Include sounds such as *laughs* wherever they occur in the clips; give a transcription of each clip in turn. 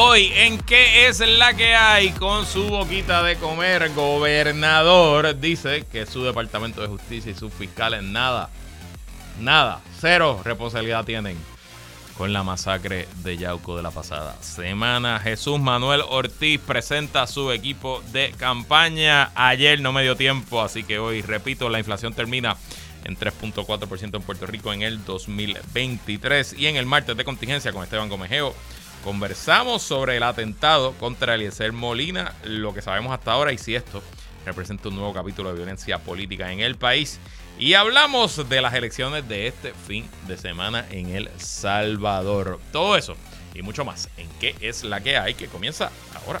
Hoy, ¿en qué es la que hay? Con su boquita de comer, gobernador dice que su departamento de justicia y sus fiscales nada, nada, cero responsabilidad tienen con la masacre de Yauco de la pasada semana. Jesús Manuel Ortiz presenta su equipo de campaña. Ayer no me dio tiempo, así que hoy, repito, la inflación termina en 3.4% en Puerto Rico en el 2023. Y en el martes de contingencia con Esteban Gomejeo conversamos sobre el atentado contra Eliezer Molina, lo que sabemos hasta ahora y si esto representa un nuevo capítulo de violencia política en el país. Y hablamos de las elecciones de este fin de semana en El Salvador. Todo eso y mucho más en qué es la que hay que comienza ahora.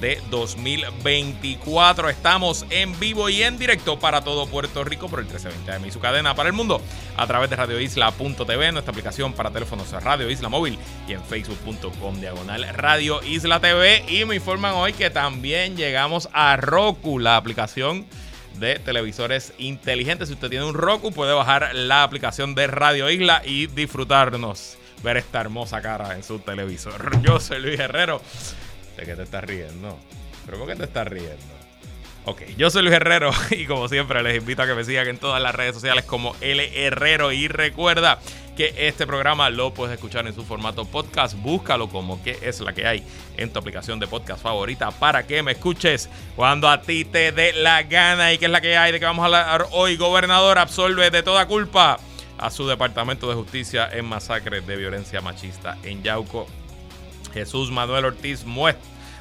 de 2024. Estamos en vivo y en directo para todo Puerto Rico por el 1320 de su cadena para el mundo a través de radioisla.tv, nuestra aplicación para teléfonos Radio Isla Móvil y en facebook.com diagonal Radio Isla TV. Y me informan hoy que también llegamos a Roku, la aplicación de televisores inteligentes. Si usted tiene un Roku, puede bajar la aplicación de Radio Isla y disfrutarnos ver esta hermosa cara en su televisor. Yo soy Luis Herrero. ¿De qué te estás riendo? ¿Pero por qué te estás riendo? Ok, yo soy Luis Herrero *laughs* y como siempre les invito a que me sigan en todas las redes sociales como L Herrero y recuerda que este programa lo puedes escuchar en su formato podcast. Búscalo como que es la que hay en tu aplicación de podcast favorita para que me escuches cuando a ti te dé la gana y que es la que hay de que vamos a hablar hoy. Gobernador absolve de toda culpa a su departamento de justicia en masacres de violencia machista en Yauco. Jesús Manuel Ortiz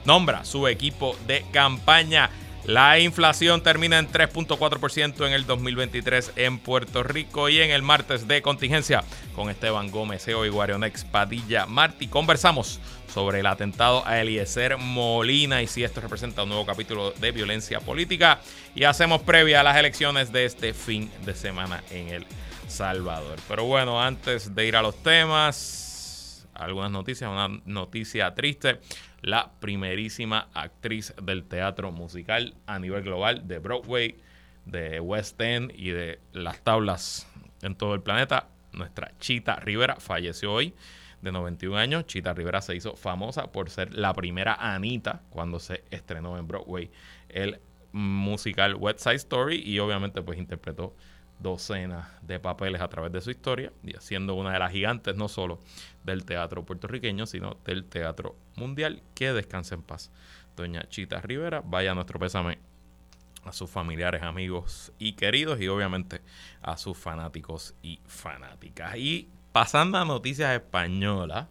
nombra su equipo de campaña. La inflación termina en 3.4% en el 2023 en Puerto Rico y en el martes de contingencia con Esteban Gómez, EO y Guarionex Padilla Martí. Conversamos sobre el atentado a Eliezer Molina y si esto representa un nuevo capítulo de violencia política. Y hacemos previa a las elecciones de este fin de semana en El Salvador. Pero bueno, antes de ir a los temas, algunas noticias, una noticia triste. La primerísima actriz del teatro musical a nivel global de Broadway, de West End y de las tablas en todo el planeta, nuestra Chita Rivera falleció hoy de 91 años. Chita Rivera se hizo famosa por ser la primera Anita cuando se estrenó en Broadway el musical West Side Story y obviamente pues interpretó docenas de papeles a través de su historia y siendo una de las gigantes no solo del teatro puertorriqueño, sino del teatro mundial. Que descanse en paz. Doña Chita Rivera, vaya nuestro pésame a sus familiares, amigos y queridos y obviamente a sus fanáticos y fanáticas. Y pasando a noticias españolas,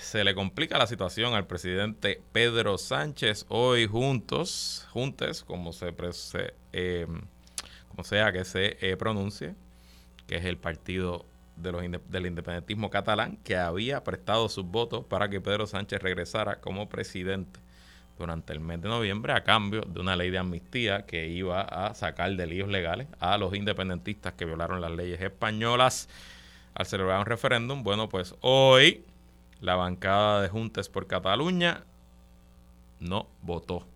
se le complica la situación al presidente Pedro Sánchez hoy juntos, juntes, como se, se eh, o sea que se eh, pronuncie, que es el partido de los, del independentismo catalán, que había prestado sus votos para que Pedro Sánchez regresara como presidente durante el mes de noviembre a cambio de una ley de amnistía que iba a sacar de líos legales a los independentistas que violaron las leyes españolas al celebrar un referéndum. Bueno, pues hoy la bancada de Juntes por Cataluña no votó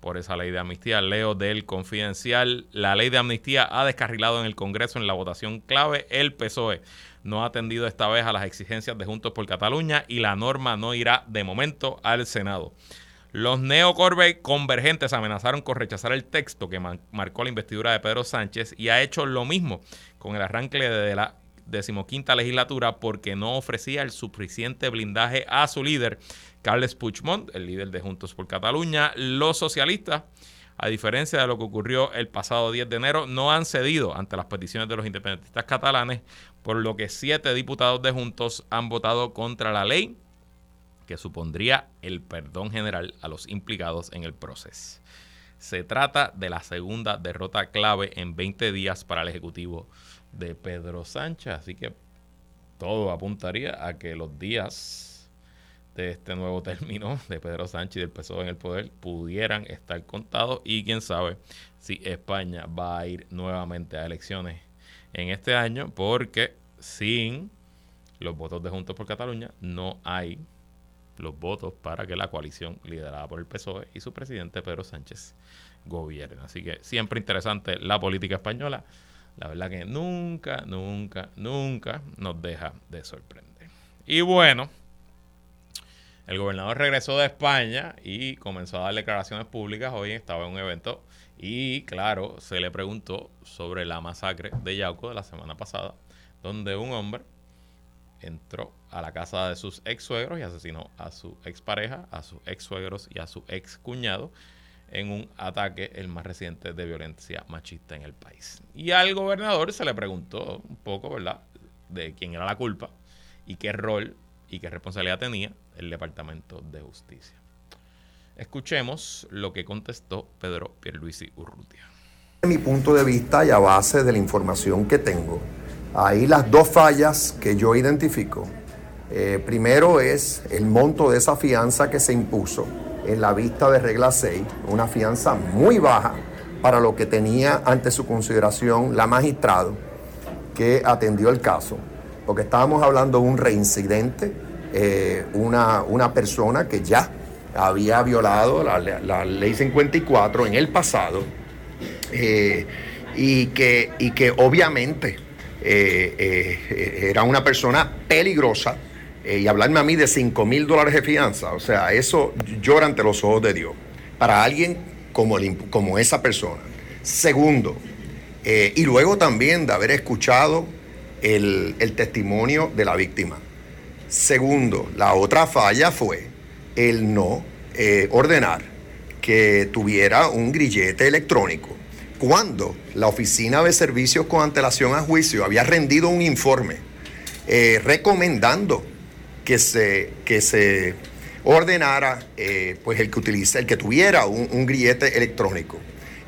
por esa ley de amnistía. Leo del Confidencial. La ley de amnistía ha descarrilado en el Congreso en la votación clave. El PSOE no ha atendido esta vez a las exigencias de Juntos por Cataluña y la norma no irá de momento al Senado. Los neocorbe convergentes amenazaron con rechazar el texto que marcó la investidura de Pedro Sánchez y ha hecho lo mismo con el arranque de la decimoquinta legislatura porque no ofrecía el suficiente blindaje a su líder Carles Puigdemont, el líder de Juntos por Cataluña. Los socialistas, a diferencia de lo que ocurrió el pasado 10 de enero, no han cedido ante las peticiones de los independentistas catalanes, por lo que siete diputados de Juntos han votado contra la ley que supondría el perdón general a los implicados en el proceso. Se trata de la segunda derrota clave en 20 días para el Ejecutivo de Pedro Sánchez. Así que todo apuntaría a que los días de este nuevo *laughs* término de Pedro Sánchez y del PSOE en el poder pudieran estar contados y quién sabe si España va a ir nuevamente a elecciones en este año porque sin los votos de Juntos por Cataluña no hay los votos para que la coalición liderada por el PSOE y su presidente Pedro Sánchez gobiernen. Así que siempre interesante la política española. La verdad que nunca, nunca, nunca nos deja de sorprender. Y bueno, el gobernador regresó de España y comenzó a dar declaraciones públicas. Hoy estaba en un evento y, claro, se le preguntó sobre la masacre de Yauco de la semana pasada, donde un hombre entró a la casa de sus ex suegros y asesinó a su expareja, a sus ex suegros y a su ex cuñado en un ataque, el más reciente, de violencia machista en el país. Y al gobernador se le preguntó un poco, ¿verdad?, de quién era la culpa y qué rol y qué responsabilidad tenía el Departamento de Justicia. Escuchemos lo que contestó Pedro Pierluisi Urrutia. Mi punto de vista y a base de la información que tengo, Ahí las dos fallas que yo identifico. Eh, primero es el monto de esa fianza que se impuso en la vista de regla 6, una fianza muy baja para lo que tenía ante su consideración la magistrado que atendió el caso, porque estábamos hablando de un reincidente, eh, una, una, persona que ya había violado la, ley 54 en el pasado eh, y, que, y que obviamente eh, era una persona peligrosa y hablarme a mí de 5 mil dólares de fianza, o sea, eso llora ante los ojos de Dios, para alguien como, como esa persona. Segundo, y luego también de haber escuchado el, el testimonio de la víctima. Segundo, la otra falla fue el no ordenar que tuviera un grillete electrónico cuando la Oficina de Servicios con antelación a juicio había rendido un informe eh, recomendando que se, que se ordenara eh, pues el que utilice, el que tuviera un, un grillete electrónico.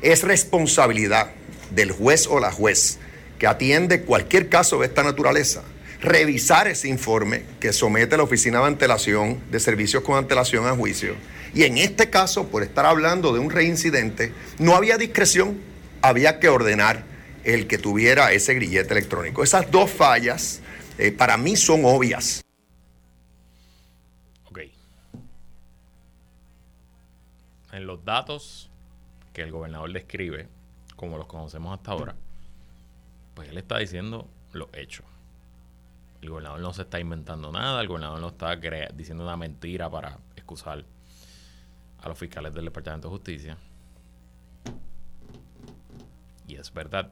Es responsabilidad del juez o la juez que atiende cualquier caso de esta naturaleza revisar ese informe que somete la Oficina de Antelación de Servicios con antelación a juicio. Y en este caso, por estar hablando de un reincidente, no había discreción había que ordenar el que tuviera ese grillete electrónico. Esas dos fallas eh, para mí son obvias. Ok. En los datos que el gobernador describe, como los conocemos hasta ahora, pues él está diciendo lo hecho. El gobernador no se está inventando nada, el gobernador no está diciendo una mentira para excusar a los fiscales del Departamento de Justicia y es verdad,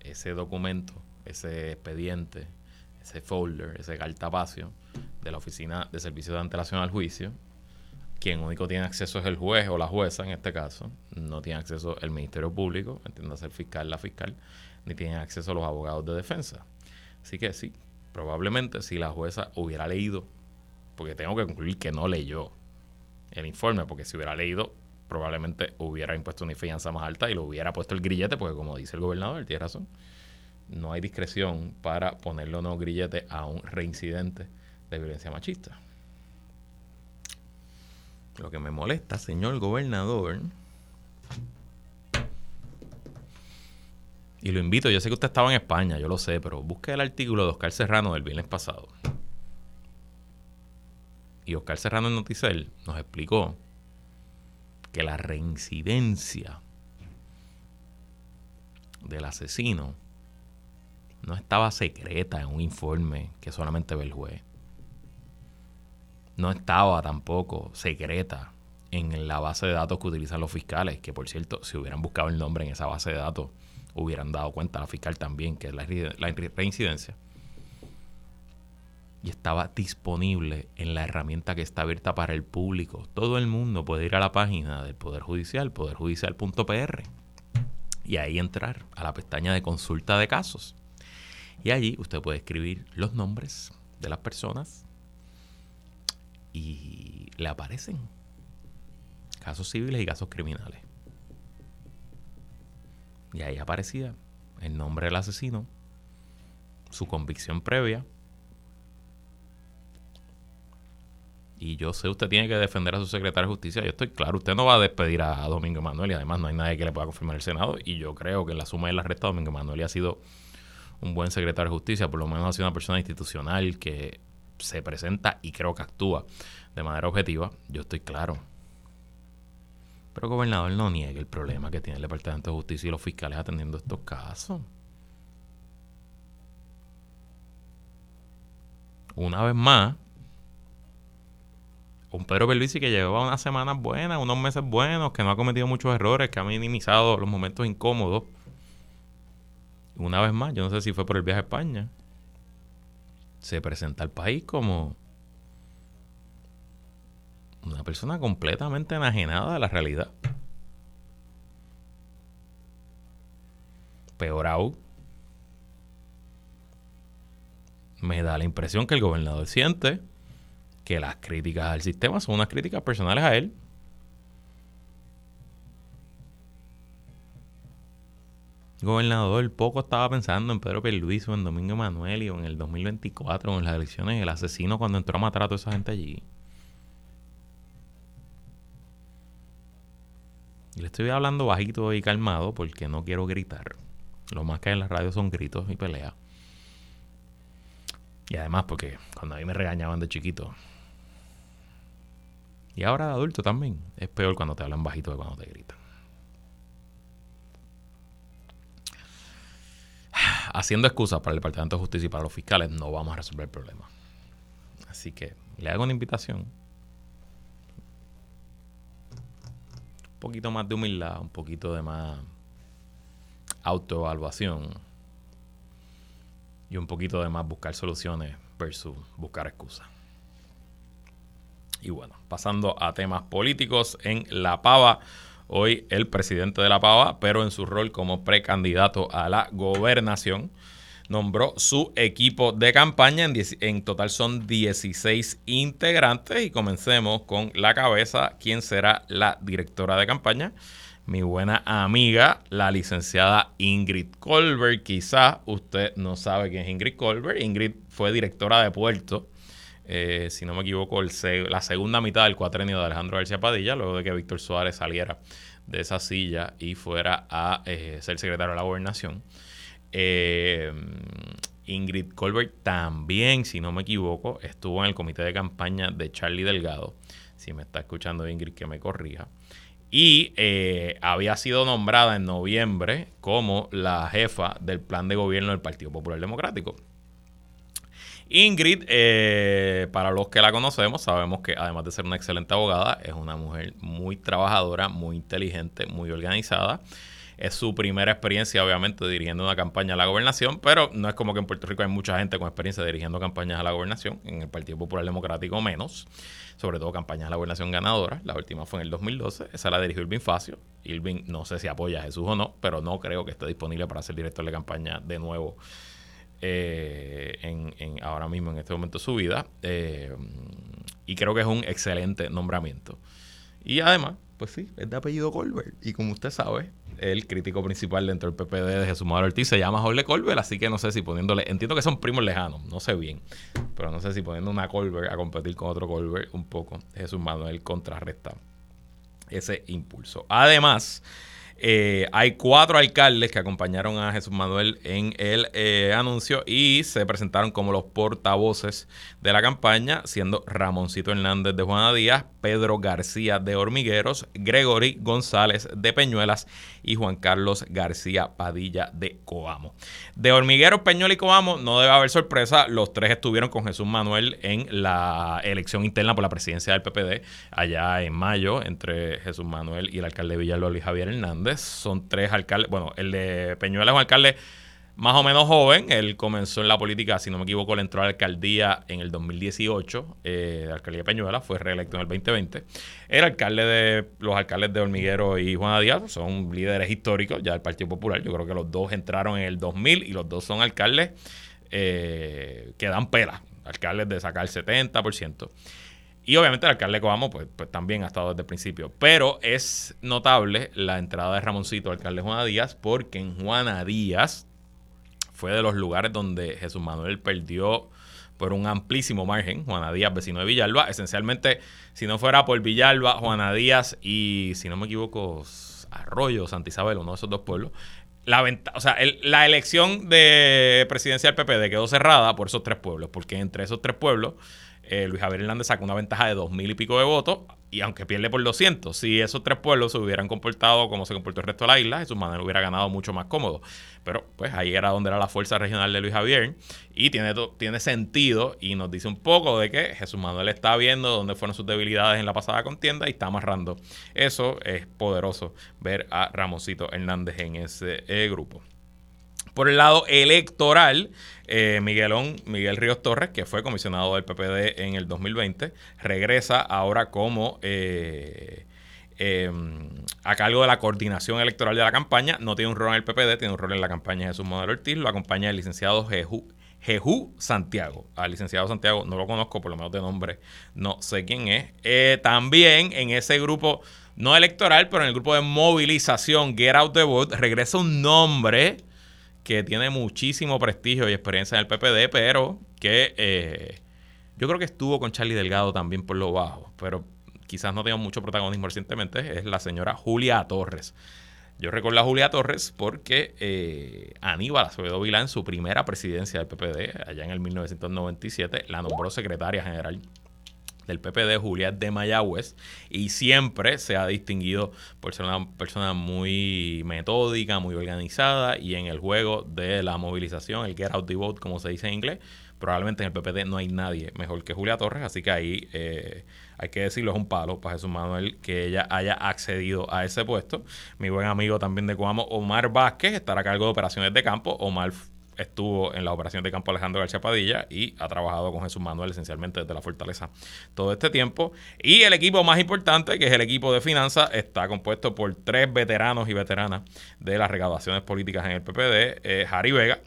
ese documento, ese expediente, ese folder, ese cartapacio de la Oficina de Servicios de Antelación al Juicio, quien único tiene acceso es el juez o la jueza en este caso, no tiene acceso el Ministerio Público, entiéndase el fiscal, la fiscal, ni tienen acceso los abogados de defensa. Así que sí, probablemente si la jueza hubiera leído, porque tengo que concluir que no leyó el informe, porque si hubiera leído probablemente hubiera impuesto una fianza más alta y lo hubiera puesto el grillete, porque como dice el gobernador, tiene razón, no hay discreción para ponerle o no grillete a un reincidente de violencia machista. Lo que me molesta, señor gobernador, y lo invito, yo sé que usted estaba en España, yo lo sé, pero busque el artículo de Oscar Serrano del viernes pasado. Y Oscar Serrano en Noticel nos explicó que la reincidencia del asesino no estaba secreta en un informe que solamente ve el juez. No estaba tampoco secreta en la base de datos que utilizan los fiscales, que por cierto, si hubieran buscado el nombre en esa base de datos, hubieran dado cuenta la fiscal también, que es la, la reincidencia y estaba disponible en la herramienta que está abierta para el público. Todo el mundo puede ir a la página del Poder Judicial, poderjudicial.pr, y ahí entrar a la pestaña de consulta de casos. Y allí usted puede escribir los nombres de las personas y le aparecen casos civiles y casos criminales. Y ahí aparecía el nombre del asesino, su convicción previa. Y yo sé, usted tiene que defender a su secretario de justicia. Yo estoy claro, usted no va a despedir a, Domingo Manuel y además no hay nadie que le pueda confirmar el Senado. Y yo creo que en la suma de la resta, Domingo Manuel ha sido un buen secretario de justicia, por lo menos ha sido una persona institucional que se presenta y creo que actúa de manera objetiva. Yo estoy claro. Pero gobernador no niegue el problema que tiene el Departamento de Justicia y los fiscales atendiendo estos casos. Una vez más, un Pedro Berluisi que lleva unas semanas buenas, unos meses buenos, que no ha cometido muchos errores, que ha minimizado los momentos incómodos. Una vez más, yo no sé si fue por el viaje a España, se presenta al país como una persona completamente enajenada de la realidad. Peor aún, me da la impresión que el gobernador siente que las críticas al sistema son unas críticas personales a él. Gobernador, poco estaba pensando en Pedro Pierluisi o en Domingo Manuel y en el 2024 en las elecciones el asesino cuando entró a matar a toda esa gente allí. Le estoy hablando bajito y calmado porque no quiero gritar. Lo más que hay en la radio son gritos y peleas. Y además porque cuando a mí me regañaban de chiquito, y ahora adulto también. Es peor cuando te hablan bajito que cuando te gritan. Haciendo excusas para el Departamento de Justicia y para los fiscales, no vamos a resolver el problema. Así que le hago una invitación. Poquito más de humildad, un poquito de más autoevaluación y un poquito de más buscar soluciones versus buscar excusas. Y bueno, pasando a temas políticos en La Pava. Hoy el presidente de La Pava, pero en su rol como precandidato a la gobernación, nombró su equipo de campaña. En, total son 16 integrantes y comencemos con la cabeza, quien será la directora de campaña. Mi buena amiga, la licenciada Ingrid Colbert. Quizá usted no sabe quién es Ingrid Colbert. Ingrid fue directora de Puerto eh, si no me equivoco, la segunda mitad del cuatrenio de Alejandro García Padilla, luego de que Víctor Suárez saliera de esa silla y fuera a eh, ser secretario de la gobernación. Eh, Ingrid Colbert también, si no me equivoco, estuvo en el comité de campaña de Charlie Delgado. Si me está escuchando Ingrid, que me corrija. Y había sido nombrada en noviembre como la jefa del plan de gobierno del Partido Popular Democrático. Ingrid, eh, para los que la conocemos, sabemos que además de ser una excelente abogada, es una mujer muy trabajadora, muy inteligente, muy organizada. Es su primera experiencia, obviamente, dirigiendo una campaña a la gobernación, pero no es como que en Puerto Rico hay mucha gente con experiencia dirigiendo campañas a la gobernación, en el Partido Popular Democrático menos, sobre todo campañas a la gobernación ganadoras. La última fue en el 2012, esa la dirigió Irving Facio. Irving no sé si apoya a Jesús o no, pero no creo que esté disponible para ser director de campaña de nuevo eh, en, ahora mismo en este momento de su vida. Eh, y creo que es un excelente nombramiento. Y además, pues sí, es de apellido Colbert. Y como usted sabe, el crítico principal dentro del PPD de Jesús Manuel Ortiz se llama Jorge Colbert, así que no sé si poniéndole, entiendo que son primos lejanos, no sé bien, pero no sé si poniendo una Colbert a competir con otro Colbert un poco, Jesús Manuel contrarresta ese impulso. Además, eh, hay cuatro alcaldes que acompañaron a Jesús Manuel en el eh, anuncio y se presentaron como los portavoces de la campaña, siendo Ramoncito Hernández de Juana Díaz, Pedro García de Hormigueros, Gregory González de Peñuelas y Juan Carlos García Padilla de Coamo. De Hormigueros, Peñuelas y Coamo no debe haber sorpresa, los tres estuvieron con Jesús Manuel en la elección interna por la presidencia del PPD allá en mayo entre Jesús Manuel y el alcalde de Villalobos y Javier Hernández. Son tres alcaldes. Bueno, el de Peñuela es un alcalde más o menos joven. Él comenzó en la política, si no me equivoco, le entró a la alcaldía en el 2018. Eh, la alcaldía de Peñuela fue reelecto en el 2020. El alcalde de los alcaldes de Hormiguero y Juana Díaz son líderes históricos ya del Partido Popular. Yo creo que los dos entraron en el 2000 y los dos son alcaldes eh, que dan pela. Alcaldes de sacar el 70%. Y obviamente el alcalde de Coamo pues, pues, también ha estado desde el principio. Pero es notable la entrada de Ramoncito, alcalde Juana Díaz, porque en Juana Díaz fue de los lugares donde Jesús Manuel perdió por un amplísimo margen. Juana Díaz, vecino de Villalba. Esencialmente, si no fuera por Villalba, Juana Díaz y, si no me equivoco, Arroyo, Santa Isabel, uno de esos dos pueblos, la, o sea, la elección de presidencia del PPD quedó cerrada por esos tres pueblos, porque entre esos tres pueblos eh, Luis Javier Hernández saca una ventaja de dos mil y pico de votos, y aunque pierde por 200, si esos tres pueblos se hubieran comportado como se comportó el resto de la isla, Jesús Manuel hubiera ganado mucho más cómodo. Pero pues ahí era donde era la fuerza regional de Luis Javier, y tiene, tiene sentido, y nos dice un poco de que Jesús Manuel está viendo dónde fueron sus debilidades en la pasada contienda y está amarrando. Eso es poderoso, ver a Ramosito Hernández en ese eh, grupo. Por el lado electoral, eh, Miguelón, Miguel Ríos Torres, que fue comisionado del PPD en el 2020, regresa ahora como eh, em, a cargo de la coordinación electoral de la campaña. No tiene un rol en el PPD, tiene un rol en la campaña de Jesús Manuel Ortiz. Lo acompaña el licenciado Jejú, Santiago. Al licenciado Santiago no lo conozco, por lo menos de nombre no sé quién es. Eh, también en ese grupo, no electoral, pero en el grupo de movilización Get Out the Vote, regresa un nombre que tiene muchísimo prestigio y experiencia en el PPD, pero que eh, yo creo que estuvo con Charlie Delgado también por lo bajo, pero quizás no tenga mucho protagonismo recientemente, es la señora Julia Torres. Yo recuerdo a Julia Torres porque eh, Aníbal Acevedo Vilá en su primera presidencia del PPD, allá en el 1997, la nombró secretaria general del PPD, Julián de Mayagüez, y siempre se ha distinguido por ser una persona muy metódica, muy organizada, y en el juego de la movilización, el get out the vote, como se dice en inglés, probablemente en el PPD no hay nadie mejor que Julia Torres, así que ahí eh, hay que decirlo, es un palo para Jesús Manuel que ella haya accedido a ese puesto. Mi buen amigo también de Cuamo, Omar Vázquez, estará a cargo de operaciones de campo. Omar estuvo en la operación de campo Alejandro García y ha trabajado con Jesús Manuel esencialmente desde la Fortaleza todo este tiempo. Y el equipo más importante, que es el equipo de finanzas, está compuesto por tres veteranos y veteranas de las recaudaciones políticas en el PPD, eh, Harry Vega,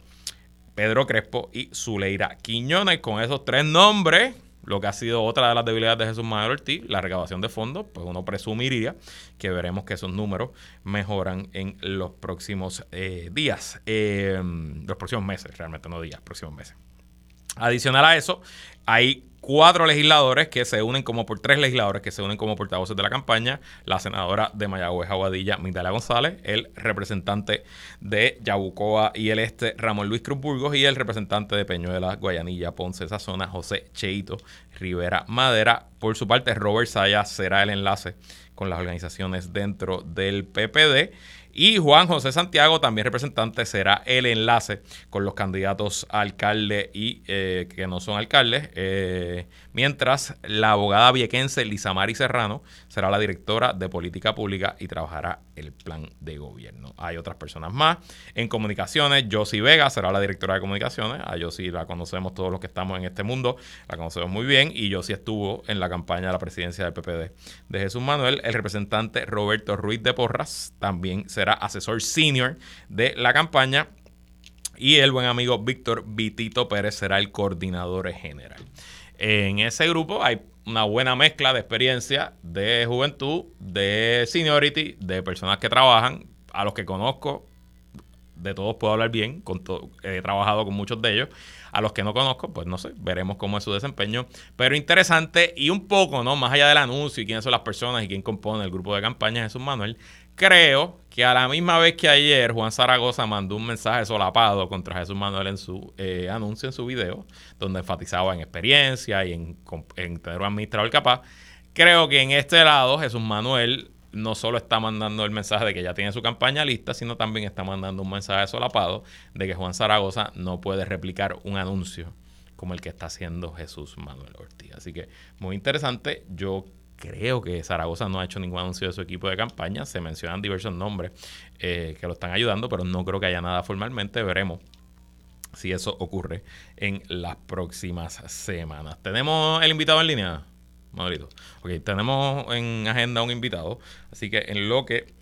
Pedro Crespo y Zuleira Quiñones. Con esos tres nombres, lo que ha sido otra de las debilidades de Jesús Manuel Ortiz, la recaudación de fondos, pues uno presumiría que veremos que esos números mejoran en los próximos eh, días, eh, los próximos meses, realmente no días, próximos meses. Adicional a eso, hay cuatro legisladores que se unen como por tres legisladores que se unen como portavoces de la campaña, la senadora de Mayagüez Aguadilla, Migdalia González, el representante de Yabucoa y el Este, Ramón Luis Cruz Burgos, y el representante de Peñuelas, Guayanilla, Ponce, esa zona, José Cheito Rivera Madera. Por su parte, Robert Sayas será el enlace con las organizaciones dentro del PPD. Y Juan José Santiago, también representante, será el enlace con los candidatos a alcalde y eh, que no son alcaldes. Eh, mientras la abogada viequense Mari Serrano será la directora de política pública y trabajará el plan de gobierno. Hay otras personas más. En comunicaciones, Josie Vega será la directora de comunicaciones. A Josie la conocemos todos los que estamos en este mundo, la conocemos muy bien. Y Josie estuvo en la campaña de la presidencia del PPD de Jesús Manuel. El representante Roberto Ruiz de Porras también será será asesor senior de la campaña. Y el buen amigo Víctor Vitito Pérez será el coordinador general. En ese grupo hay una buena mezcla de experiencia, de juventud, de seniority, de personas que trabajan, a los que conozco, de todos puedo hablar bien, he trabajado con muchos de ellos. A los que no conozco, pues no sé, veremos cómo es su desempeño. Pero interesante y un poco, ¿no? Más allá del anuncio y quiénes son las personas y quién compone el grupo de campaña Jesús Manuel, creo que a la misma vez que ayer Juan Zaragoza mandó un mensaje solapado contra Jesús Manuel en su eh, anuncio, en su video, donde enfatizaba en experiencia y en, en tener un administrador capaz, creo que en este lado Jesús Manuel no solo está mandando el mensaje de que ya tiene su campaña lista, sino también está mandando un mensaje solapado de que Juan Zaragoza no puede replicar un anuncio como el que está haciendo Jesús Manuel Ortiz. Así que muy interesante. Yo creo que Zaragoza no ha hecho ningún anuncio de su equipo de campaña. Se mencionan diversos nombres eh, que lo están ayudando, pero no creo que haya nada formalmente. Veremos si eso ocurre en las próximas semanas. ¿Tenemos el invitado en línea? Maurito. Ok, tenemos en agenda un invitado, así que en lo que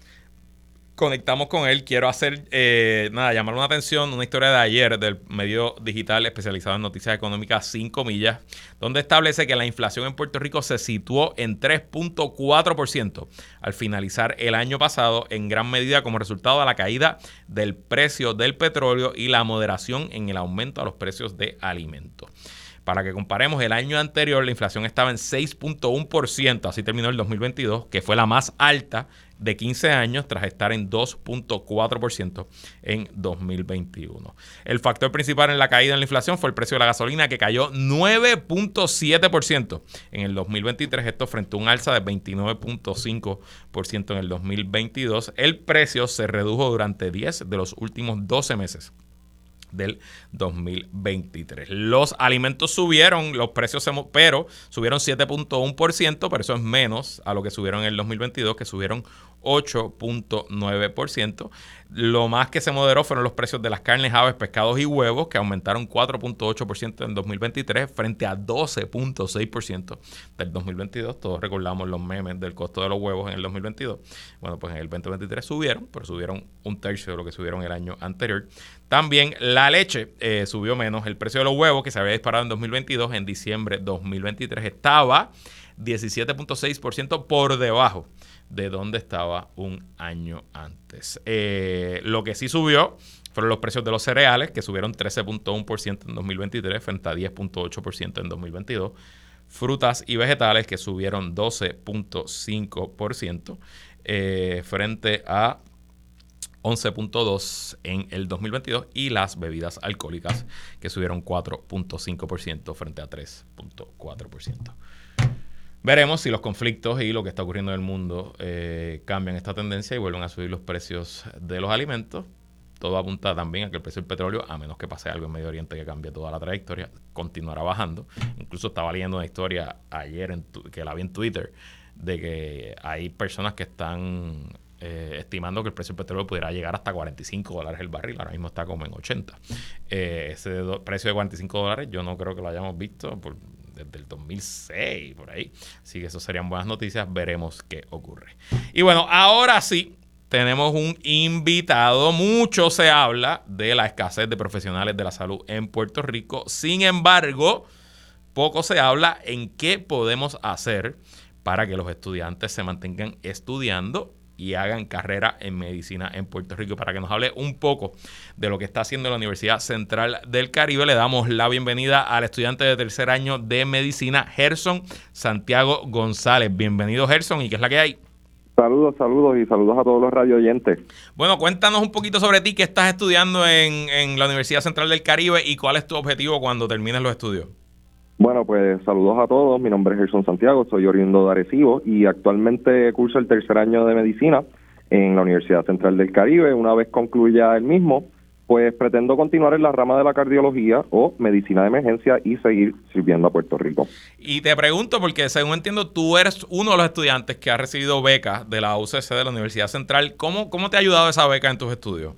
conectamos con él. Quiero hacer, eh, nada, llamar una atención, una historia de ayer del medio digital especializado en noticias económicas 5 millas, donde establece que la inflación en Puerto Rico se situó en 3.4% al finalizar el año pasado, en gran medida como resultado de la caída del precio del petróleo y la moderación en el aumento a los precios de alimentos. Para que comparemos, el año anterior la inflación estaba en 6.1%, así terminó el 2022, que fue la más alta de 15 años tras estar en 2.4% en 2021. El factor principal en la caída en la inflación fue el precio de la gasolina que cayó 9.7% en el 2023, esto frente a un alza de 29.5% en el 2022. El precio se redujo durante 10 de los últimos 12 meses del 2023. Los alimentos subieron, los precios, pero subieron 7.1%, pero eso es menos a lo que subieron en el 2022, que subieron 8.9%. Lo más que se moderó fueron los precios de las carnes, aves, pescados y huevos, que aumentaron 4.8% en 2023 frente a 12.6% del 2022. Todos recordamos los memes del costo de los huevos en el 2022. Bueno, pues en el 2023 subieron, pero subieron un tercio de lo que subieron el año anterior. También la leche eh, subió menos. El precio de los huevos, que se había disparado en 2022, en diciembre 2023 estaba 17.6% por debajo de donde estaba un año antes. Eh, lo que sí subió fueron los precios de los cereales, que subieron 13.1% en 2023 frente a 10.8% en 2022. Frutas y vegetales, que subieron 12.5% eh, frente a 11.2 en el 2022 y las bebidas alcohólicas que subieron 4.5% frente a 3.4%. Veremos si los conflictos y lo que está ocurriendo en el mundo eh, cambian esta tendencia y vuelven a subir los precios de los alimentos. Todo apunta también a que el precio del petróleo, a menos que pase algo en Medio Oriente que cambie toda la trayectoria, continuará bajando. Incluso estaba leyendo una historia ayer en que la vi en Twitter de que hay personas que están eh, estimando que el precio del petróleo pudiera llegar hasta 45 dólares el barril, ahora mismo está como en 80. Eh, ese precio de 45 dólares yo no creo que lo hayamos visto por, desde el 2006, por ahí. Así que eso serían buenas noticias, veremos qué ocurre. Y bueno, ahora sí, tenemos un invitado. Mucho se habla de la escasez de profesionales de la salud en Puerto Rico. Sin embargo, poco se habla en qué podemos hacer para que los estudiantes se mantengan estudiando y hagan carrera en medicina en Puerto Rico. Para que nos hable un poco de lo que está haciendo la Universidad Central del Caribe, le damos la bienvenida al estudiante de tercer año de medicina, Gerson Santiago González. Bienvenido, Gerson, ¿y qué es la que hay? Saludos, saludos y saludos a todos los radio oyentes. Bueno, cuéntanos un poquito sobre ti, qué estás estudiando en, en la Universidad Central del Caribe y cuál es tu objetivo cuando termines los estudios. Bueno, pues saludos a todos. Mi nombre es Gerson Santiago, soy oriundo de Arecibo y actualmente curso el tercer año de medicina en la Universidad Central del Caribe. Una vez concluya el mismo, pues pretendo continuar en la rama de la cardiología o medicina de emergencia y seguir sirviendo a Puerto Rico. Y te pregunto, porque según entiendo, tú eres uno de los estudiantes que ha recibido becas de la UCC de la Universidad Central. ¿Cómo, cómo te ha ayudado esa beca en tus estudios?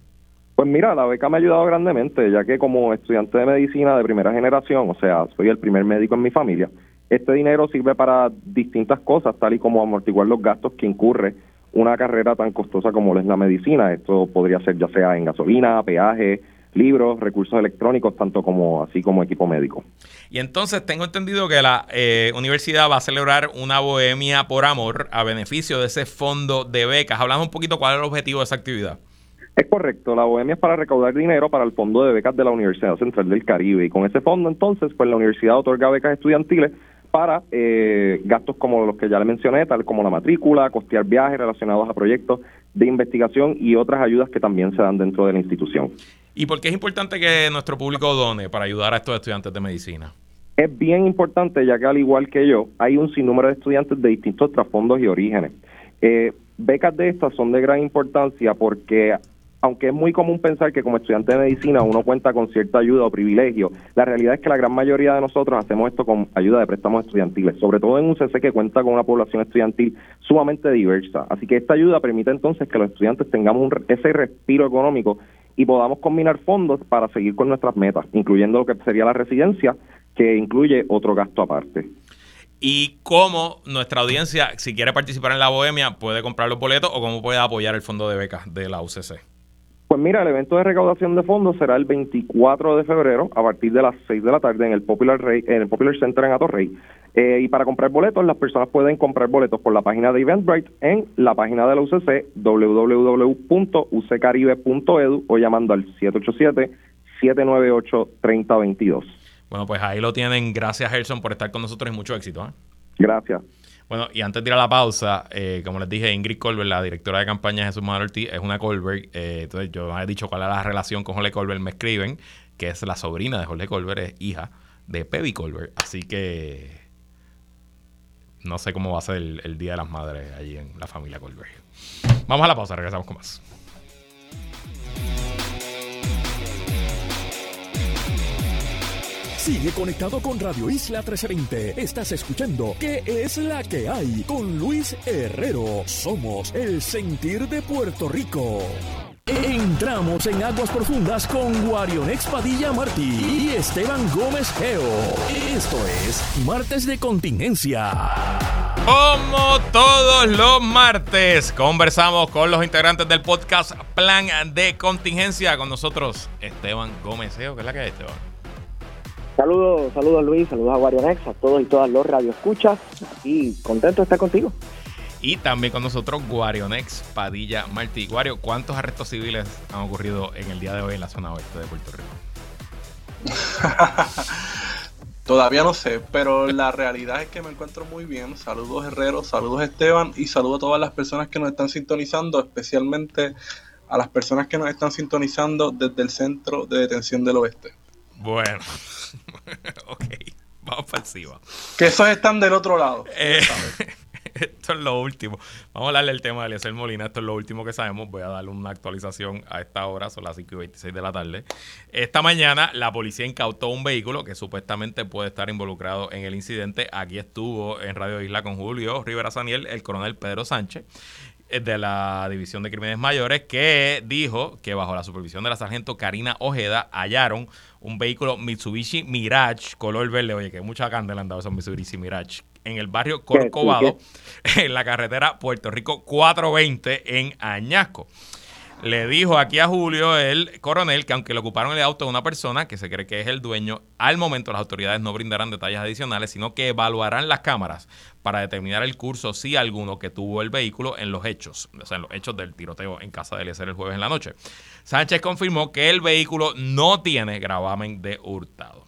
Pues mira, la beca me ha ayudado grandemente, ya que como estudiante de medicina de primera generación, o sea, soy el primer médico en mi familia, este dinero sirve para distintas cosas, tal y como amortiguar los gastos que incurre una carrera tan costosa como es la medicina. Esto podría ser ya sea en gasolina, peaje, libros, recursos electrónicos, tanto como así como equipo médico. Y entonces tengo entendido que la eh, universidad va a celebrar una bohemia por amor a beneficio de ese fondo de becas. Hablamos un poquito cuál es el objetivo de esa actividad. Es correcto, la Bohemia es para recaudar dinero para el Fondo de Becas de la Universidad Central del Caribe y con ese fondo entonces pues la universidad otorga becas estudiantiles para eh, gastos como los que ya le mencioné, tal como la matrícula, costear viajes relacionados a proyectos de investigación y otras ayudas que también se dan dentro de la institución. ¿Y por qué es importante que nuestro público done para ayudar a estos estudiantes de medicina? Es bien importante ya que al igual que yo, hay un sinnúmero de estudiantes de distintos trasfondos y orígenes. Eh, becas de estas son de gran importancia porque aunque es muy común pensar que como estudiante de medicina uno cuenta con cierta ayuda o privilegio, la realidad es que la gran mayoría de nosotros hacemos esto con ayuda de préstamos estudiantiles, sobre todo en un CC que cuenta con una población estudiantil sumamente diversa. Así que esta ayuda permite entonces que los estudiantes tengamos ese respiro económico y podamos combinar fondos para seguir con nuestras metas, incluyendo lo que sería la residencia, que incluye otro gasto aparte. y cómo nuestra audiencia, si quiere participar en la bohemia, puede comprar los boletos o cómo puede apoyar el fondo de becas de la UCC. Pues mira, el evento de recaudación de fondos será el 24 de febrero a partir de las 6 de la tarde en el Popular, Rey, en el Popular Center en Atorrey. Eh, y para comprar boletos, las personas pueden comprar boletos por la página de Eventbrite en la página de la UCC, www.uccaribe.edu o llamando al 787-798-3022. Bueno, pues ahí lo tienen. Gracias, Gerson, por estar con nosotros y mucho éxito. ¿eh? Gracias. Bueno, y antes de ir a la pausa, eh, como les dije, Ingrid Colbert, la directora de campaña de Jesús Manuel es una Colbert. Eh, entonces, yo he dicho cuál es la relación con Jorge Colbert. Me escriben que es la sobrina de Jorge Colbert, es hija de Pebi Colbert. Así que no sé cómo va a ser el, Día de las Madres allí en la familia Colbert. Vamos a la pausa, regresamos con más. Sigue conectado con Radio Isla 1320. Estás escuchando ¿Qué es la que hay? Con Luis Herrero. Somos el sentir de Puerto Rico. Entramos en aguas profundas con Guarion Padilla Martí y Esteban Gómez Geo. Esto es Martes de Contingencia. Como todos los martes, conversamos con los integrantes del podcast Plan de Contingencia. Con nosotros, Esteban Gómez Geo. ¿Qué es la que hay, Esteban? Saludos, saludos Luis, saludos a Guarionex, a todos y todas los radioescuchas y contento de estar contigo. Y también con nosotros Guarionex Padilla Martí. Guario, ¿cuántos arrestos civiles han ocurrido en el día de hoy en la zona oeste de Puerto Rico? *laughs* Todavía no sé, pero la realidad es que me encuentro muy bien. Saludos Herrero, saludos Esteban y saludos a todas las personas que nos están sintonizando, especialmente a las personas que nos están sintonizando desde el centro de detención del oeste. Bueno, *laughs* ok, vamos para encima. Que esos están del otro lado. Eh, *laughs* esto es lo último. Vamos a hablarle el tema de Eliezer Molina. Esto es lo último que sabemos. Voy a darle una actualización a esta hora. Son las 5 y 26 de la tarde. Esta mañana la policía incautó un vehículo que supuestamente puede estar involucrado en el incidente. Aquí estuvo en Radio Isla con Julio Rivera Saniel, el coronel Pedro Sánchez de la División de Crímenes Mayores, que dijo que bajo la supervisión de la sargento Karina Ojeda hallaron un vehículo Mitsubishi Mirage color verde. Oye, que mucha candela han dado esos Mitsubishi Mirage. En el barrio Corcovado, *laughs* en la carretera Puerto Rico 420 en Añasco le dijo aquí a Julio, el coronel, que aunque le ocuparon el auto de una persona que se cree que es el dueño, al momento las autoridades no brindarán detalles adicionales, sino que evaluarán las cámaras para determinar el curso, si alguno, que tuvo el vehículo en los hechos, o sea, en los hechos del tiroteo en casa de Eliezer el jueves en la noche. Sánchez confirmó que el vehículo no tiene gravamen de hurtado.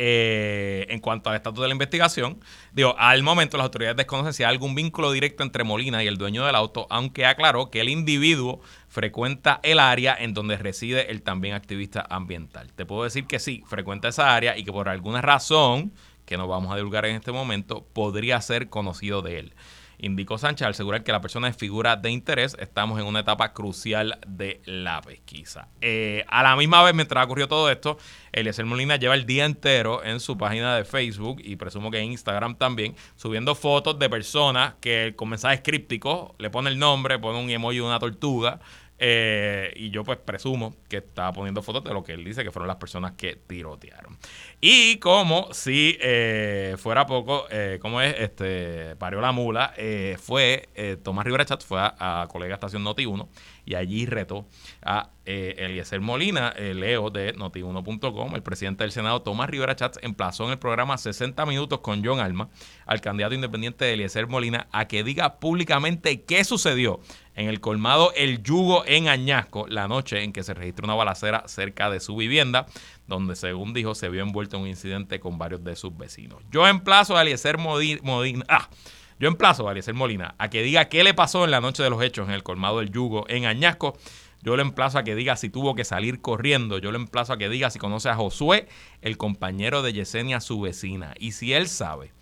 Eh, en cuanto al estatus de la investigación, digo, al momento las autoridades desconocen si hay algún vínculo directo entre Molina y el dueño del auto, aunque aclaró que el individuo frecuenta el área en donde reside el también activista ambiental. Te puedo decir que sí, frecuenta esa área y que por alguna razón, que no vamos a divulgar en este momento, podría ser conocido de él indicó Sánchez al asegurar que la persona es figura de interés. Estamos en una etapa crucial de la pesquisa. Eh, a la misma vez, mientras ocurrió todo esto, Eliezer Molina lleva el día entero en su página de Facebook y presumo que en Instagram también, subiendo fotos de personas que con mensajes crípticos le pone el nombre, pone un emoji de una tortuga eh, y yo pues presumo que estaba poniendo fotos de lo que él dice que fueron las personas que tirotearon. Y como si eh, fuera poco, eh, como es, este, parió la mula, fue Tomás Rivera Chat, fue a, a colega estación Noti 1 y allí retó a eh, Eliezer Molina, Leo de Noti1.com, el presidente del Senado, Tomás Rivera Chats, emplazó en el programa 60 Minutos con John Alma al candidato independiente de Eliezer Molina a que diga públicamente qué sucedió en el colmado El Yugo en Añasco la noche en que se registró una balacera cerca de su vivienda, donde según dijo se vio envuelto en un incidente con varios de sus vecinos. Yo emplazo a Eliezer Molina... Ah, yo emplazo a Eliezer Molina a que diga qué le pasó en la noche de los hechos en el colmado del Yugo en Añasco. Yo le emplazo a que diga si tuvo que salir corriendo. Yo le emplazo a que diga si conoce a Josué, el compañero de Yesenia, su vecina. Y si él sabe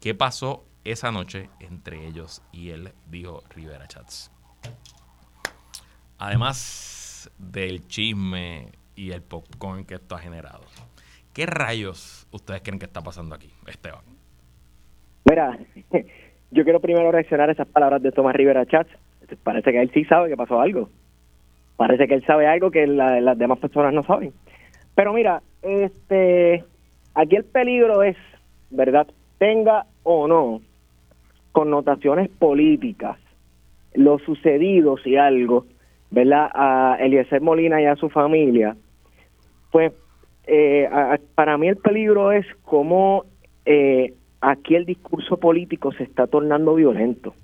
qué pasó esa noche entre ellos y él, dijo Rivera Chats. Además del chisme y el popcorn que esto ha generado. ¿Qué rayos ustedes creen que está pasando aquí, Esteban? Mira, *laughs* yo quiero primero reaccionar a esas palabras de Tomás Rivera Chats. Parece que él sí sabe que pasó algo. Parece que él sabe algo que las demás personas no saben. Pero mira, este, aquí el peligro es, ¿verdad? tenga o no connotaciones políticas, lo sucedido, si algo, ¿verdad? A Eliezer Molina y a su familia, pues eh, para mí el peligro es cómo eh, aquí el discurso político se está tornando violento.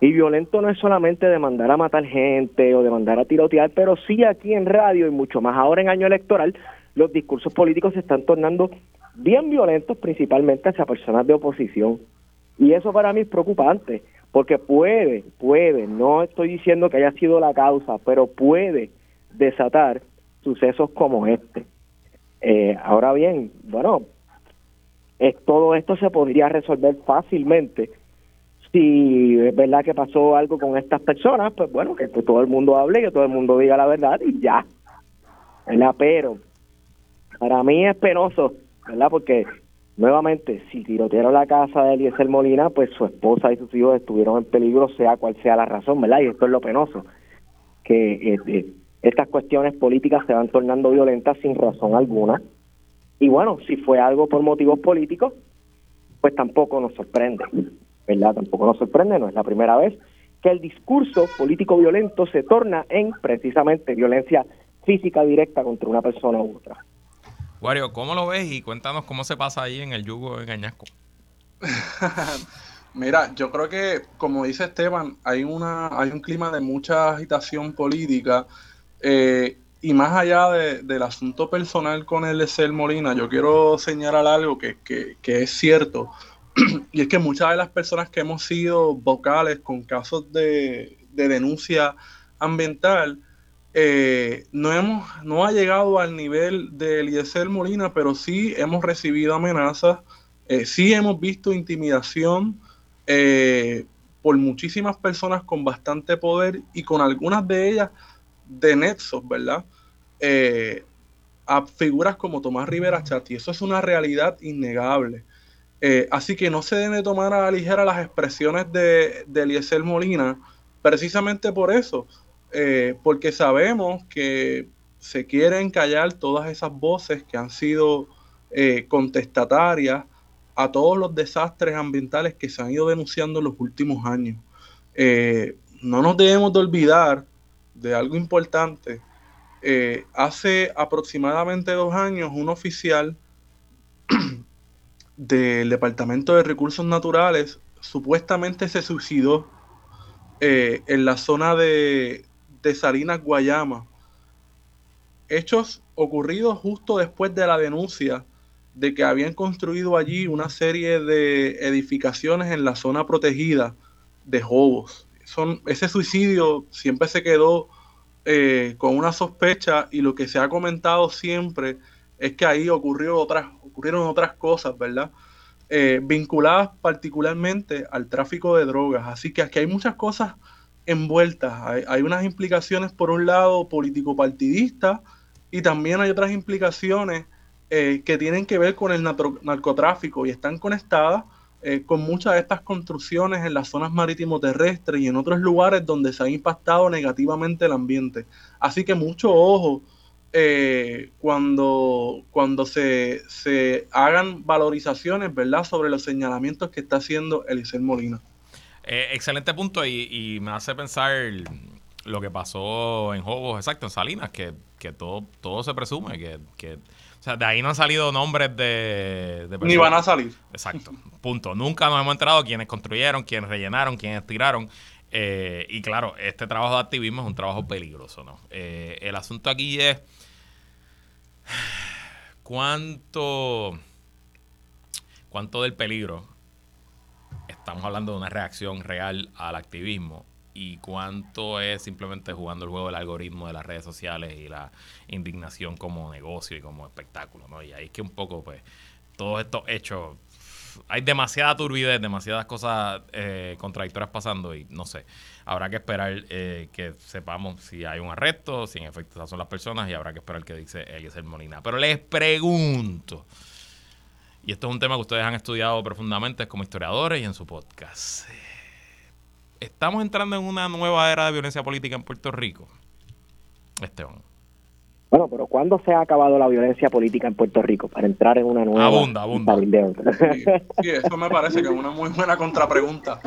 Y violento no es solamente de mandar a matar gente o de mandar a tirotear, pero sí aquí en radio y mucho más ahora en año electoral, los discursos políticos se están tornando bien violentos, principalmente hacia personas de oposición. Y eso para mí es preocupante, porque puede, puede, no estoy diciendo que haya sido la causa, pero puede desatar sucesos como este. Eh, ahora bien, bueno, todo esto se podría resolver fácilmente si es verdad que pasó algo con estas personas, pues bueno, que todo el mundo hable, que todo el mundo diga la verdad y ya. ¿verdad? Pero para mí es penoso, ¿verdad? Porque nuevamente, si tirotearon la casa de Eliezer Molina, pues su esposa y sus hijos estuvieron en peligro, sea cual sea la razón, ¿verdad? Y esto es lo penoso, que este, estas cuestiones políticas se van tornando violentas sin razón alguna. Y bueno, si fue algo por motivos políticos, pues tampoco nos sorprende. ¿verdad? Tampoco nos sorprende, no es la primera vez que el discurso político violento se torna en precisamente violencia física directa contra una persona u otra. Wario, ¿cómo lo ves? Y cuéntanos cómo se pasa ahí en el yugo en Añasco. *laughs* Mira, yo creo que, como dice Esteban, hay, una, hay un clima de mucha agitación política. Eh, y más allá del asunto personal con el Ser Molina, yo quiero señalar algo que, que es cierto. *clears throat* y es que muchas de las personas que hemos sido vocales con casos de, denuncia ambiental, eh, no, hemos, no ha llegado al nivel de Eliezer Molina, pero sí hemos recibido amenazas, eh, sí hemos visto intimidación eh, por muchísimas personas con bastante poder y con algunas de ellas de nexos, ¿verdad? a figuras como Tomás Rivera Chat, y eso es una realidad innegable. Eh, así que no se debe tomar a la ligera las expresiones de, de Eliezer Molina, precisamente por eso, eh, porque sabemos que se quieren callar todas esas voces que han sido eh, contestatarias a todos los desastres ambientales que se han ido denunciando en los últimos años. no nos debemos de olvidar de algo importante. hace aproximadamente dos años, un oficial *clears throat* del Departamento de Recursos Naturales supuestamente se suicidó eh, en la zona de, de Salinas, Guayama. Hechos ocurridos justo después de la denuncia de que habían construido allí una serie de edificaciones en la zona protegida de Jobos. Son, ese suicidio siempre se quedó eh, con una sospecha y lo que se ha comentado siempre es que ahí ocurrió otras, ocurrieron otras cosas, ¿verdad? Eh, vinculadas particularmente al tráfico de drogas. Así que aquí hay muchas cosas envueltas. Hay, unas implicaciones, por un lado, político-partidistas, y también hay otras implicaciones eh, que tienen que ver con el narcotráfico y están conectadas eh, con muchas de estas construcciones en las zonas marítimo terrestres y en otros lugares donde se ha impactado negativamente el ambiente. Así que mucho ojo eh, cuando, cuando se, se, hagan valorizaciones, ¿verdad?, sobre los señalamientos que está haciendo Eliseo Molina. Eh, excelente punto y, me hace pensar lo que pasó en Jobos, exacto, en Salinas, que, todo, todo se presume, que, o sea, de ahí no han salido nombres de, Ni van a salir. Exacto, punto. Nunca nos hemos enterado quiénes construyeron, quiénes rellenaron, quiénes tiraron. Eh, y claro, este trabajo de activismo es un trabajo peligroso, ¿no? el asunto aquí es ¿Cuánto, cuánto del peligro estamos hablando de una reacción real al activismo y cuánto es simplemente jugando el juego del algoritmo de las redes sociales y la indignación como negocio y como espectáculo, ¿no? Y ahí es que un poco, pues, todos estos hechos, hay demasiada turbidez, demasiadas cosas eh, contradictorias pasando y no sé habrá que esperar eh, que sepamos si hay un arresto, si en efecto esas son las personas y habrá que esperar que dice Eliezer Molina. Pero les pregunto, y esto es un tema que ustedes han estudiado profundamente como historiadores y en su podcast. ¿Estamos entrando en una nueva era de violencia política en Puerto Rico? Esteban. Bueno, pero ¿cuándo se ha acabado la violencia política en Puerto Rico para entrar en una nueva? Abunda, abunda. Sí, sí, eso me parece que es una muy buena contrapregunta.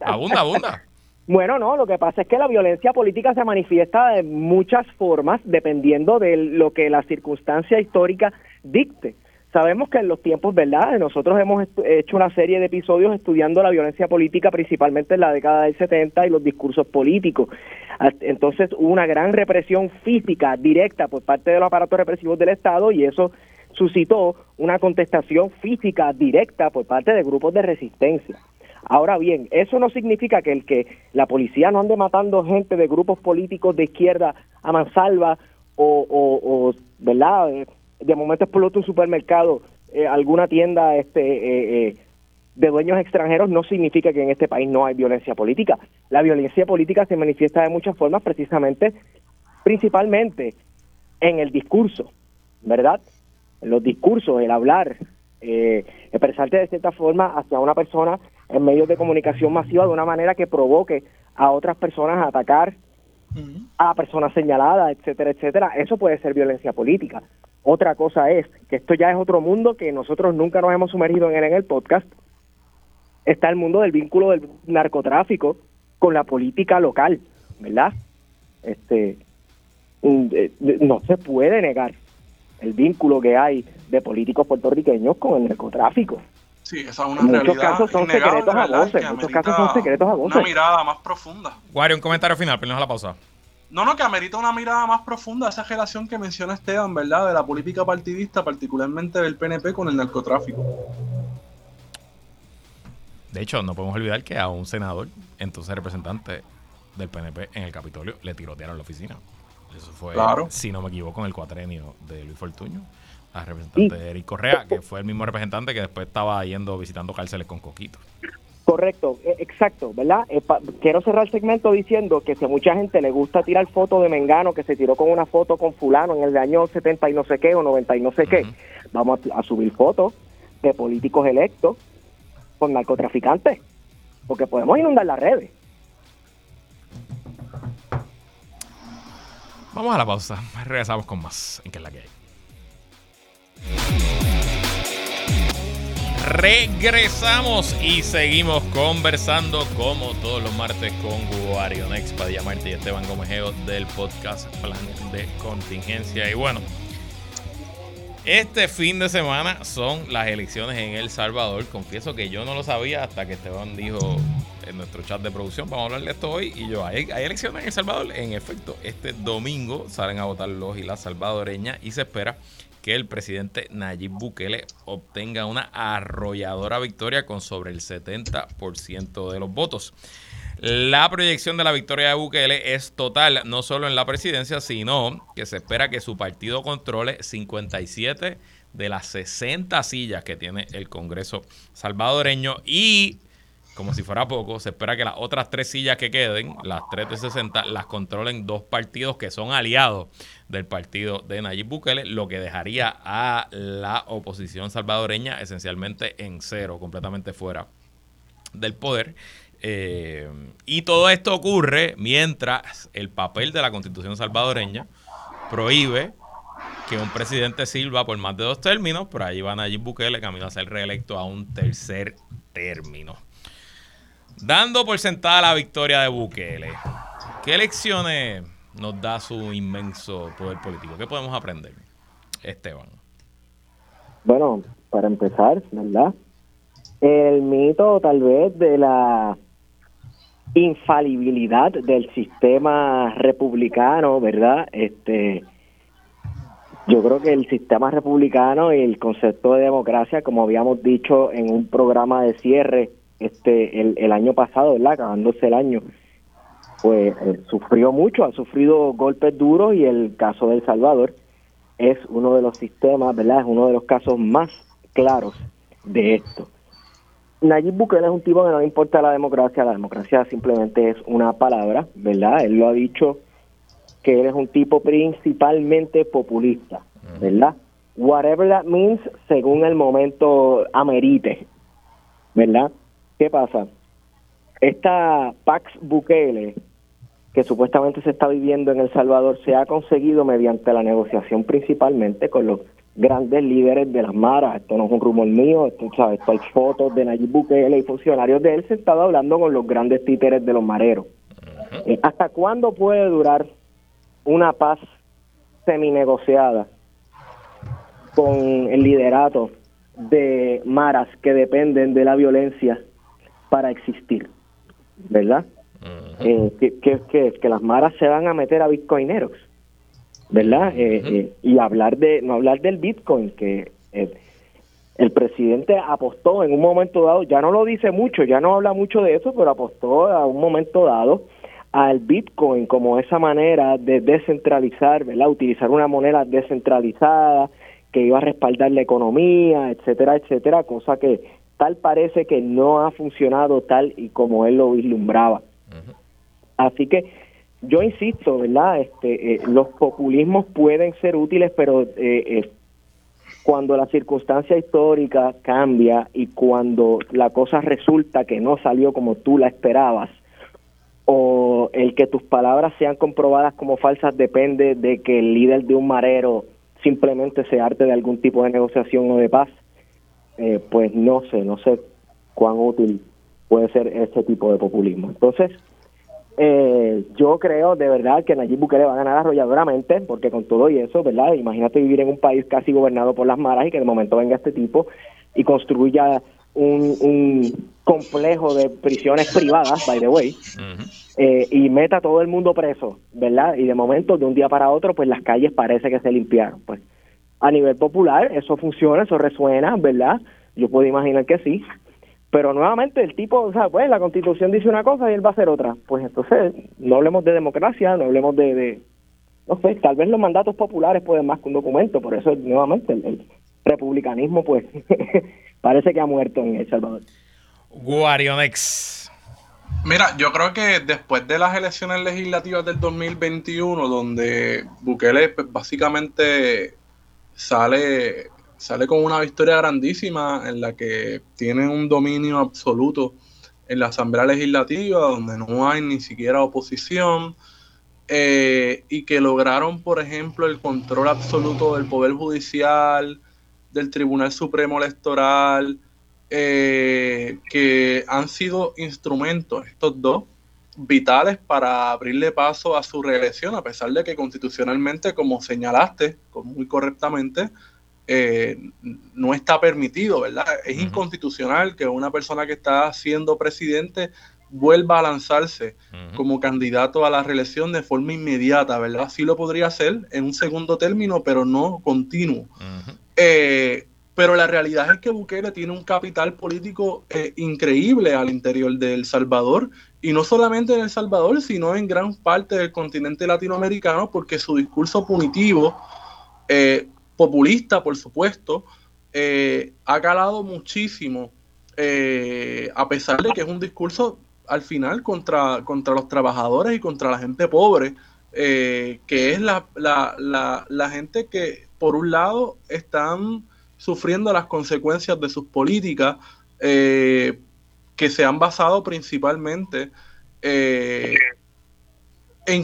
Abunda, abunda. Bueno, no, lo que pasa es que la violencia política se manifiesta de muchas formas dependiendo de lo que la circunstancia histórica dicte. Sabemos que en los tiempos, ¿verdad? Nosotros hemos hecho una serie de episodios estudiando la violencia política, principalmente en la década del 70 y los discursos políticos. Entonces hubo una gran represión física directa por parte de los aparatos represivos del Estado y eso suscitó una contestación física directa por parte de grupos de resistencia. Ahora bien, eso no significa que el que la policía no ande matando gente de grupos políticos de izquierda a mansalva o, o, ¿verdad? De momento explota un supermercado, eh, alguna tienda este, eh, eh, de dueños extranjeros, no significa que en este país no hay violencia política. La violencia política se manifiesta de muchas formas, precisamente, principalmente en el discurso, ¿verdad? En los discursos, el hablar, expresarte de cierta forma hacia una persona en medios de comunicación masiva de una manera que provoque a otras personas a atacar a la persona señalada, etcétera, etcétera. Eso puede ser violencia política. Otra cosa es que esto ya es otro mundo que nosotros nunca nos hemos sumergido en él en el podcast. Está el mundo del vínculo del narcotráfico con la política local, ¿verdad? Este eh, no se puede negar el vínculo que hay de políticos puertorriqueños con el narcotráfico. Sí, esa es una en muchos casos son secretos a voces. muchos casos son secretos a voces. Una mirada más profunda. Wario, un comentario final, pero no la pausa. No, no, que amerita una mirada más profunda a esa relación que menciona Esteban, ¿verdad? De la política partidista, particularmente del PNP con el narcotráfico. De hecho, no podemos olvidar que a un senador, entonces representante del PNP en el Capitolio, le tirotearon la oficina. Eso fue, si no me equivoco, en el cuatrenio de Luis Fortuño, a representante de Eric Correa, que fue el mismo representante que después estaba yendo visitando cárceles con Coquito. Correcto, e, exacto, ¿verdad? Eh, quiero cerrar el segmento diciendo que si a mucha gente le gusta tirar fotos de Mengano, que se tiró con una foto con fulano en el año 70 y no sé qué, o 90 y no sé qué, vamos a, subir fotos de políticos electos con narcotraficantes, porque podemos inundar las redes. Vamos a la pausa, regresamos con más en que es la que hay. Regresamos y seguimos conversando como todos los martes con Wario Next, Padilla Marte y Esteban Gomejeo del podcast Plan de Contingencia. Y bueno, este fin de semana son las elecciones en El Salvador. Confieso que yo no lo sabía hasta que Esteban dijo en nuestro chat de producción, vamos a hablar de esto hoy. Y yo, ¿hay, hay elecciones en El Salvador? En efecto, este domingo salen a votar los y las salvadoreñas y se espera que el presidente Nayib Bukele obtenga una arrolladora victoria con sobre el 70% de los votos. La proyección de la victoria de Bukele es total, no solo en la presidencia, sino que se espera que su partido controle 57 de las 60 sillas que tiene el Congreso salvadoreño y como si fuera poco, se espera que las otras tres sillas que queden, las tres de 60, las controlen dos partidos que son aliados del partido de Nayib Bukele, lo que dejaría a la oposición salvadoreña esencialmente en cero, completamente fuera del poder. Eh, y todo esto ocurre mientras el papel de la constitución salvadoreña prohíbe que un presidente sirva por más de dos términos, pero ahí va Nayib Bukele camino a ser reelecto a un tercer término. Dando por sentada la victoria de Bukele, ¿qué lecciones nos da su inmenso poder político? ¿Qué podemos aprender, Esteban? Bueno, para empezar, ¿verdad? El mito tal vez de la infalibilidad del sistema republicano, ¿verdad? Este yo creo que el sistema republicano y el concepto de democracia, como habíamos dicho en un programa de cierre, este el, año pasado, ¿verdad? Acabándose el año, pues eh, sufrió mucho, ha sufrido golpes duros y el caso de El Salvador es uno de los sistemas, ¿verdad? Es uno de los casos más claros de esto. Nayib Bukele es un tipo que no le importa la democracia, la democracia simplemente es una palabra, ¿verdad? Él lo ha dicho que él es un tipo principalmente populista, ¿verdad? Whatever that means, según el momento amerite, ¿verdad? ¿Qué pasa? Esta Pax Bukele que supuestamente se está viviendo en El Salvador se ha conseguido mediante la negociación principalmente con los grandes líderes de las maras. Esto no es un rumor mío, esto, ¿sabes? esto hay fotos de Nayib Bukele y funcionarios de él sentados hablando con los grandes títeres de los mareros. Eh, ¿Hasta cuándo puede durar una paz semi-negociada con el liderato de maras que dependen de la violencia para existir? ¿Verdad? eh, que, que, que, las maras se van a meter a bitcoineros, ¿verdad? Eh, eh, y hablar de, no hablar del bitcoin, que el presidente apostó en un momento dado, ya no lo dice mucho, ya no habla mucho de eso, pero apostó a un momento dado al bitcoin como esa manera de descentralizar, ¿verdad? Utilizar una moneda descentralizada que iba a respaldar la economía, etcétera, etcétera, cosa que tal parece que no ha funcionado tal y como él lo vislumbraba. Así que yo insisto, ¿verdad? Este, eh, los populismos pueden ser útiles, pero eh, eh, cuando la circunstancia histórica cambia y cuando la cosa resulta que no salió como tú la esperabas, o el que tus palabras sean comprobadas como falsas depende de que el líder de un marero simplemente se arte de algún tipo de negociación o de paz, eh, pues no sé, no sé cuán útil puede ser ese tipo de populismo. Entonces, eh, yo creo de verdad que Nayib Bukele va a ganar arrolladoramente, porque con todo y eso, ¿verdad? Imagínate vivir en un país casi gobernado por las maras y que de momento venga este tipo y construya un, un complejo de prisiones privadas, by the way, eh, y meta a todo el mundo preso, ¿verdad? Y de momento, de un día para otro, pues las calles parece que se limpiaron. Pues a nivel popular, eso funciona, eso resuena, ¿verdad? Yo puedo imaginar que sí, pero nuevamente el tipo, o sea, pues la constitución dice una cosa y él va a hacer otra. Pues entonces, no hablemos de democracia, no hablemos de, de no sé, tal vez los mandatos populares pueden más que un documento, por eso nuevamente el, republicanismo pues *laughs* parece que ha muerto en El Salvador. Guarionex. Mira, yo creo que después de las elecciones legislativas del 2021, donde Bukele pues, básicamente sale sale con una victoria grandísima en la que tienen un dominio absoluto en la Asamblea Legislativa, donde no hay ni siquiera oposición, eh, y que lograron, por ejemplo, el control absoluto del Poder Judicial, del Tribunal Supremo Electoral, eh, que han sido instrumentos, estos dos, vitales para abrirle paso a su reelección, a pesar de que constitucionalmente, como señalaste muy correctamente, eh, no está permitido, ¿verdad? Es inconstitucional que una persona que está siendo presidente vuelva a lanzarse como candidato a la reelección de forma inmediata, ¿verdad? Sí lo podría hacer en un segundo término, pero no continuo. Eh, pero la realidad es que Bukele tiene un capital político eh, increíble al interior de El Salvador, y no solamente en El Salvador, sino en gran parte del continente latinoamericano, porque su discurso punitivo eh, populista, por supuesto, eh, ha calado muchísimo, a pesar de que es un discurso al final contra, contra los trabajadores y contra la gente pobre, que es la, la, la, la, gente que, por un lado, están sufriendo las consecuencias de sus políticas, que se han basado principalmente en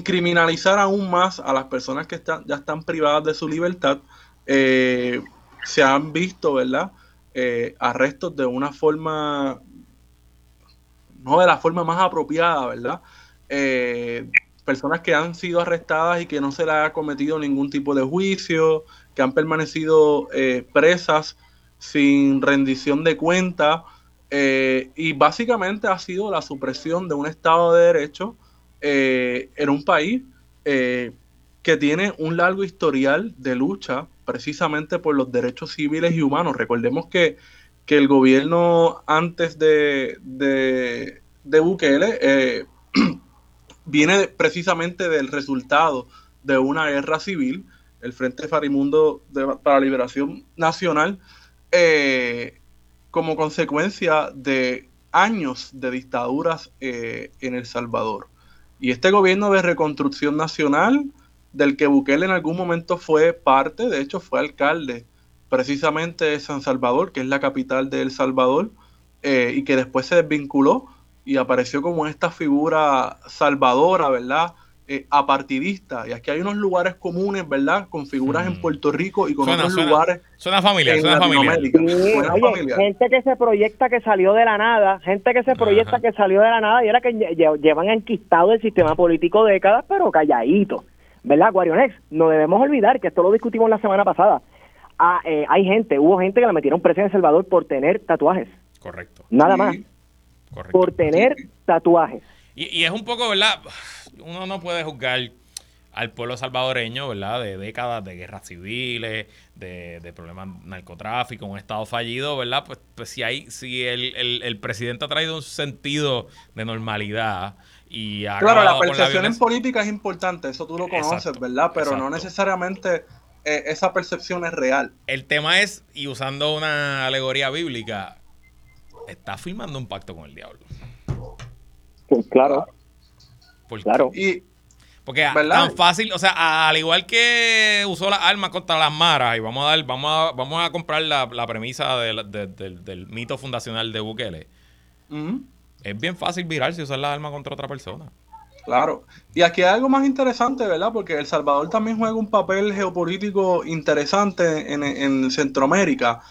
criminalizar aún más a las personas que están, ya están privadas de su libertad eh, se han visto, ¿verdad? Eh, arrestos de una forma, no de la forma más apropiada, ¿verdad? Eh, personas que han sido arrestadas y que no se le ha cometido ningún tipo de juicio, que han permanecido presas sin rendición de cuenta, y básicamente ha sido la supresión de un Estado de Derecho en un país que tiene un largo historial de lucha precisamente por los derechos civiles y humanos. Recordemos que, el gobierno antes de, de, Bukele eh, *clears throat* viene precisamente del resultado de una guerra civil, el Frente Farimundo para la Liberación Nacional, eh, como consecuencia de años de dictaduras eh, en El Salvador. Y este gobierno de reconstrucción nacional del que Bukele en algún momento fue parte, de hecho fue alcalde precisamente de San Salvador, que es la capital de El Salvador, eh, y que después se desvinculó, y apareció como esta figura salvadora, ¿verdad? Eh, apartidista. Y aquí hay unos lugares comunes, ¿verdad? Con figuras en mm. Puerto Rico y con otros lugares. Suena familiar, suena familiar. gente que se proyecta que salió de la nada, gente que se proyecta que salió de la nada y era que llevan enquistado el sistema político décadas, pero calladito. ¿Verdad, Guarionex? No debemos olvidar que esto lo discutimos la semana pasada. Ah, eh, hay gente, hubo gente que la metieron presa en El Salvador por tener tatuajes. Correcto. Nada más. Correcto. Por tener tatuajes. Y, y es un poco, ¿verdad? Uno no puede juzgar al pueblo salvadoreño, ¿verdad? De décadas de guerras civiles, de, de problemas narcotráfico, un estado fallido, ¿verdad? Pues, pues si hay, si el, el, presidente ha traído un sentido de normalidad y ha Claro, la percepción en política es importante, eso tú lo conoces, ¿verdad? Pero no necesariamente eh, esa percepción es real. El tema es, y usando una alegoría bíblica, está firmando un pacto con el diablo. Pues claro claro. Y, porque tan fácil, o sea, al igual que usó las armas contra las maras, y vamos a dar, vamos a, vamos a comprar la, premisa del mito fundacional de Bukele. Es bien fácil virarse y usar las armas contra otra persona. Claro. Y aquí hay algo más interesante, ¿verdad? Porque El Salvador también juega un papel geopolítico interesante en, Centroamérica.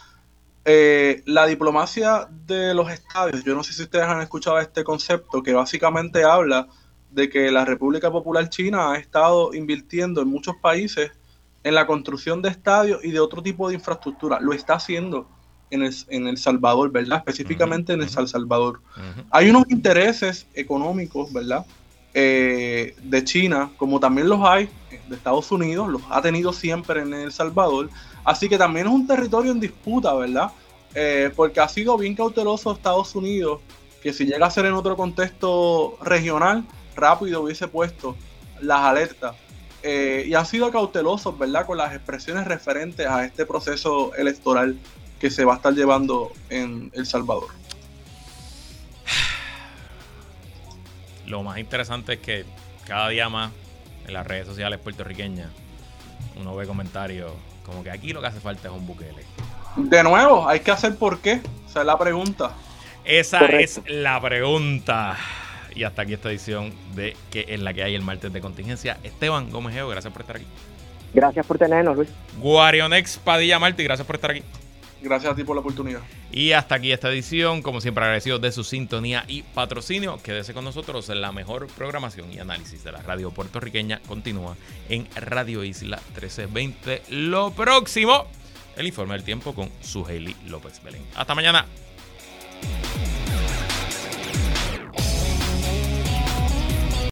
Eh, la diplomacia de los estadios, yo no sé si ustedes han escuchado este concepto, que básicamente habla de que la República Popular China ha estado invirtiendo en muchos países en la construcción de estadios y de otro tipo de infraestructura. Lo está haciendo en el, en el Salvador, ¿verdad? Específicamente en el Salvador. Hay unos intereses económicos, ¿verdad? Eh, de China, como también los hay de Estados Unidos, los ha tenido siempre en El Salvador. Así que también es un territorio en disputa, ¿verdad? Eh, porque ha sido bien cauteloso Estados Unidos, que si llega a ser en otro contexto regional, rápido hubiese puesto las alertas. Eh, y han sido cautelosos, ¿verdad?, con las expresiones referentes a este proceso electoral que se va a estar llevando en El Salvador. *sighs* Lo más interesante es que cada día más en las redes sociales puertorriqueñas uno ve comentarios como que aquí lo que hace falta es un buquele. De nuevo, hay que hacer por qué. Esa es la pregunta. Esa es la pregunta. Y hasta aquí esta edición de que es la que hay el martes de contingencia. Esteban Gómez Geo, gracias por estar aquí. Gracias por tenernos, Luis. Guarionex Padilla Martí, gracias por estar aquí. Gracias a ti por la oportunidad. Y hasta aquí esta edición, como siempre agradecido de su sintonía y patrocinio. Quédese con nosotros, en la mejor programación y análisis de la radio puertorriqueña continúa en Radio Isla 1320. Lo próximo, el informe del tiempo con Suheli López Belén. Hasta mañana.